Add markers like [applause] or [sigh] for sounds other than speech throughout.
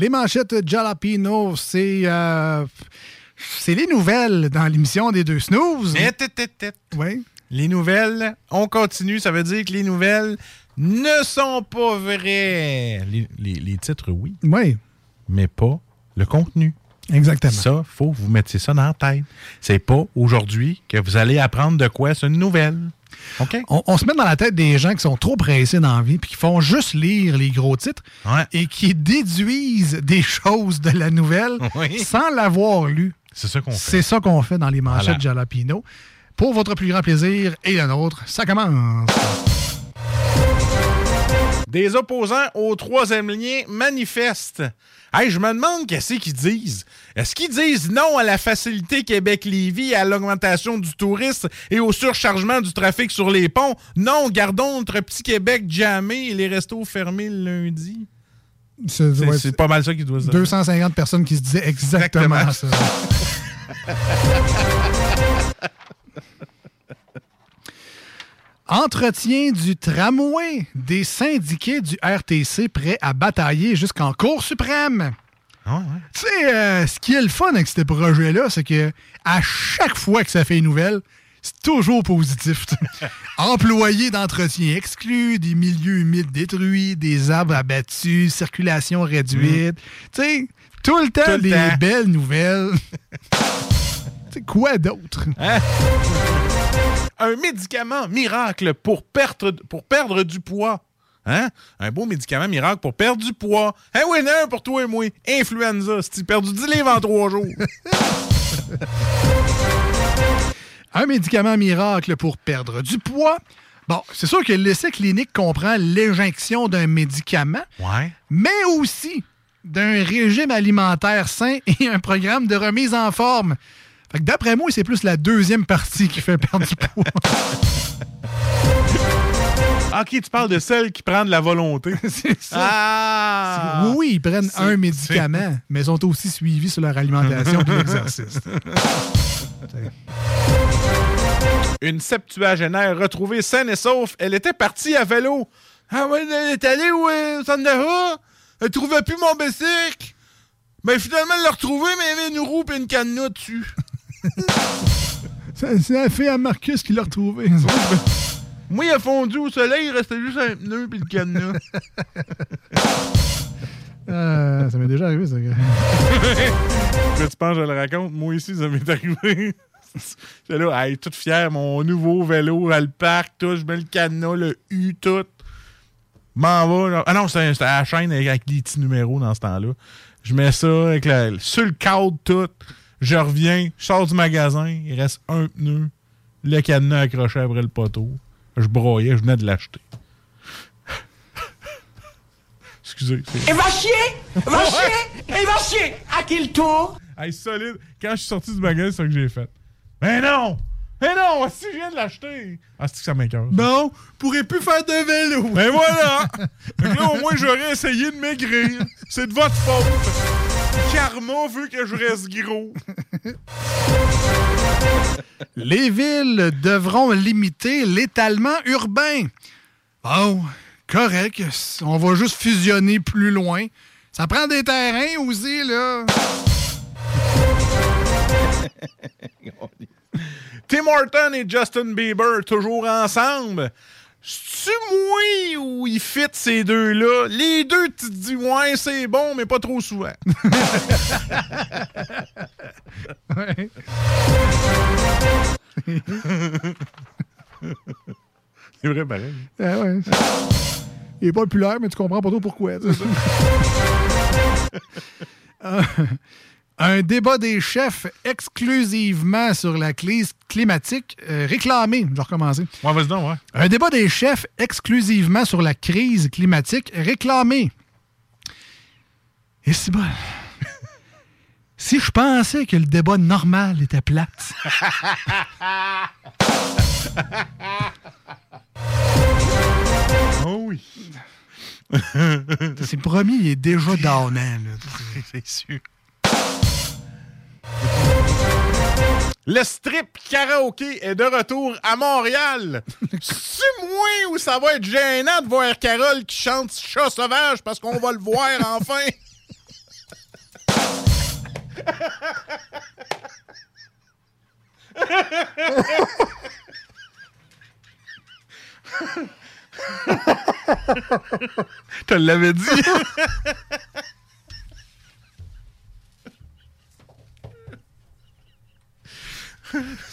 Les manchettes Jalapino, c'est euh, c'est les nouvelles dans l'émission des deux snooze. Oui. Les nouvelles, on continue. Ça veut dire que les nouvelles ne sont pas vraies. Les, les- les titres, oui, Oui, mais pas le contenu. exactement. Ça, faut que vous mettiez ça dans la tête. C'est pas aujourd'hui que vous allez apprendre de quoi c'est une nouvelle. On, on se met dans la tête des gens qui sont trop pressés dans la vie puis qui font juste lire les gros titres Ouais. et qui déduisent des choses de la nouvelle [laughs] Oui. sans l'avoir lu. C'est ça qu'on fait. C'est ça qu'on fait dans les manchettes Voilà. Jalapino. Pour votre plus grand plaisir et le nôtre, ça commence. Des opposants au troisième lien manifestent. Hey, je me demande qu'est-ce qu'ils disent. Est-ce qu'ils disent non à la facilité Québec-Lévis, à l'augmentation du tourisme et au surchargement du trafic sur les ponts? Non, gardons notre petit Québec jamais et les restos fermés le lundi. C'est ouais, pas mal ça qu'ils doivent se dire. 250 personnes qui se disaient exactement, Exactement. ça. [laughs] Entretien du tramway des syndiqués du RTC prêts à batailler jusqu'en Cour suprême. Ah ouais. Tu sais, euh, ce qui est le fun avec ce projet-là, c'est que à chaque fois que ça fait une nouvelle, c'est toujours positif. [laughs] Employés d'entretien exclus, des milieux humides détruits, des arbres abattus, circulation réduite. Tu sais, tout le temps Mm. Tout le des temps. belles nouvelles. [laughs] Tu sais, quoi d'autre? Un médicament miracle pour perdre, pour perdre du poids. Hein? Un beau médicament miracle pour perdre du poids. Un winner pour toi et moi. Influenza. Si tu perdu 10 livres en 3 jours. [laughs] Un médicament miracle pour perdre du poids. Bon, c'est sûr que l'essai clinique comprend l'injection d'un médicament, Ouais. mais aussi d'un régime alimentaire sain et un programme de remise en forme. Fait que d'après moi, c'est plus la deuxième partie qui fait perdre du poids. [laughs] Ok, tu parles de celle qui prend de la volonté. [laughs] c'est ça. Ah! Oui, oui, ils prennent C'est- un médicament, mais sont aussi suivis sur leur alimentation et l'exercice. [laughs] Une septuagénaire retrouvée saine et sauf. Elle était partie à vélo. Ah ouais, elle est allée où, euh, au centre d'achat? Elle trouvait plus mon bicycle. Mais finalement, elle l'a retrouvé, mais il y avait une roue et une cadenas dessus. [laughs] C'est la fille à Marcus qui l'a retrouvé. [laughs] Moi, il a fondu au soleil, il restait juste un pneu et le cadenas. Euh, [laughs] ça m'est déjà arrivé, ça. Là, tu penses que je le raconte? Moi aussi, ça m'est arrivé. J'étais là, hey, toute fière, mon nouveau vélo, à le parc, tout, je mets le cadenas, le U, tout. M'en va. Ah non, c'était à la chaîne avec, avec les petits numéros dans ce temps-là. Je mets ça avec la, sur le cadre, tout. Je reviens, je sors du magasin, il reste un pneu, le cadenas accroché après le poteau. Je broyais, je venais de l'acheter. [laughs] Excusez. Et va chier Va chier Et va chier À quel tour? Hey, solide. Quand je suis sorti du magasin, c'est ça que j'ai fait. Mais non! Mais non! Si je viens de l'acheter! Ah, c'est que ça m'écoeure. Bon, pourrait plus faire de vélo. Ben voilà! [laughs] Que là, au moins, j'aurais essayé de maigrir. C'est de votre faute. Karma veut que je reste gros. [laughs] Les villes devront limiter l'étalement urbain. Oh, correct. On va juste fusionner plus loin. Ça prend des terrains aussi, là. [laughs] Tim Horton et Justin Bieber, toujours ensemble. C'est-tu moi ou il fit ces deux-là? Les deux, tu te dis, ouais, c'est bon, mais pas trop souvent. [laughs] Ouais. c'est vrai, pareil. Ah ouais. Il est pas populaire, mais tu comprends pas trop pourquoi. [laughs] Un débat des chefs exclusivement sur la crise climatique euh, réclamé. Je vais recommencer. Ouais, vas-y donc, ouais. Un débat des chefs exclusivement sur la crise climatique réclamé. Et c'est bon. [laughs] si je pensais que le débat normal était plate. [laughs] Oh oui. C'est promis, il est déjà [laughs] downant. là. c'est sûr. Le strip karaoké est de retour à Montréal. C'est moi où ça va être gênant de voir Carole qui chante Chat sauvage parce qu'on va le voir [laughs] enfin. te l'avais dit. [laughs]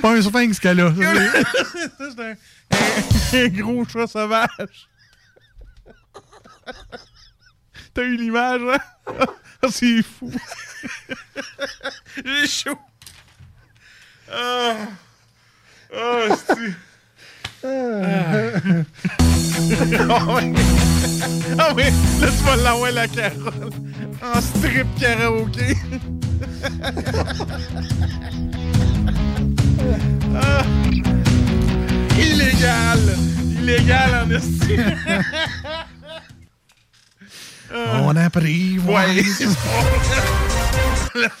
C'est pas un sphinx qu'elle a. [laughs] C'est un, un- un gros chat sauvage. [laughs] T'as eu l'image, hein? [laughs] Ah, c'est fou. J'ai chaud. Ah, ah, c'est... Ah. Ah ouais. Ah oui, là tu vas l'envoyer la Carole. En strip karaoké. Illégal en estime! [laughs] On a pris. Ouais, Le [laughs]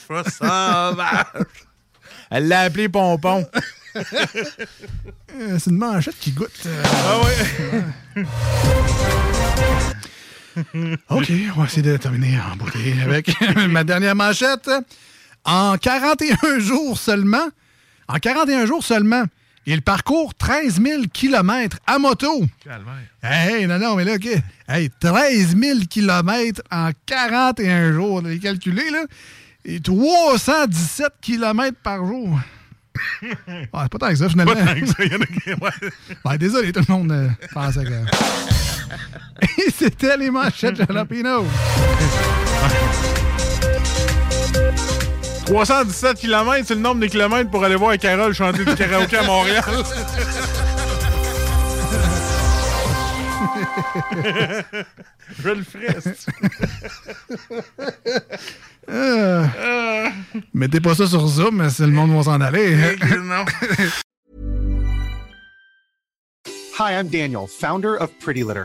chat sauvage! Elle l'a appelé Pompon. [laughs] Euh, C'est une manchette qui goûte. euh, Ah ouais? OK, on va essayer de terminer en beauté avec ma dernière manchette. En 41 jours seulement, en 41 jours seulement, il parcourt 13 000 km à moto. Hey, non, non, mais là, OK. Hey, 13 000 km en 41 jours. Les calculer, là? Et 317 km par jour. [laughs] Ah, c'est pas tant que ça, finalement. Pas tant que ça, il y en a qui- ouais. Ben, désolé, tout le monde euh, pensait que. [laughs] Et c'était les manchettes Jalapino. [laughs] 317 km, c'est le nombre de kilomètres pour aller voir Carole chanter du karaoké à Montréal. [laughs] Je le ferai. c'est- Euh, [laughs] Mettez pas ça sur Zoom, mais c'est le monde va s'en aller. non. [laughs] Hi, I'm Daniel, founder of Pretty Litter.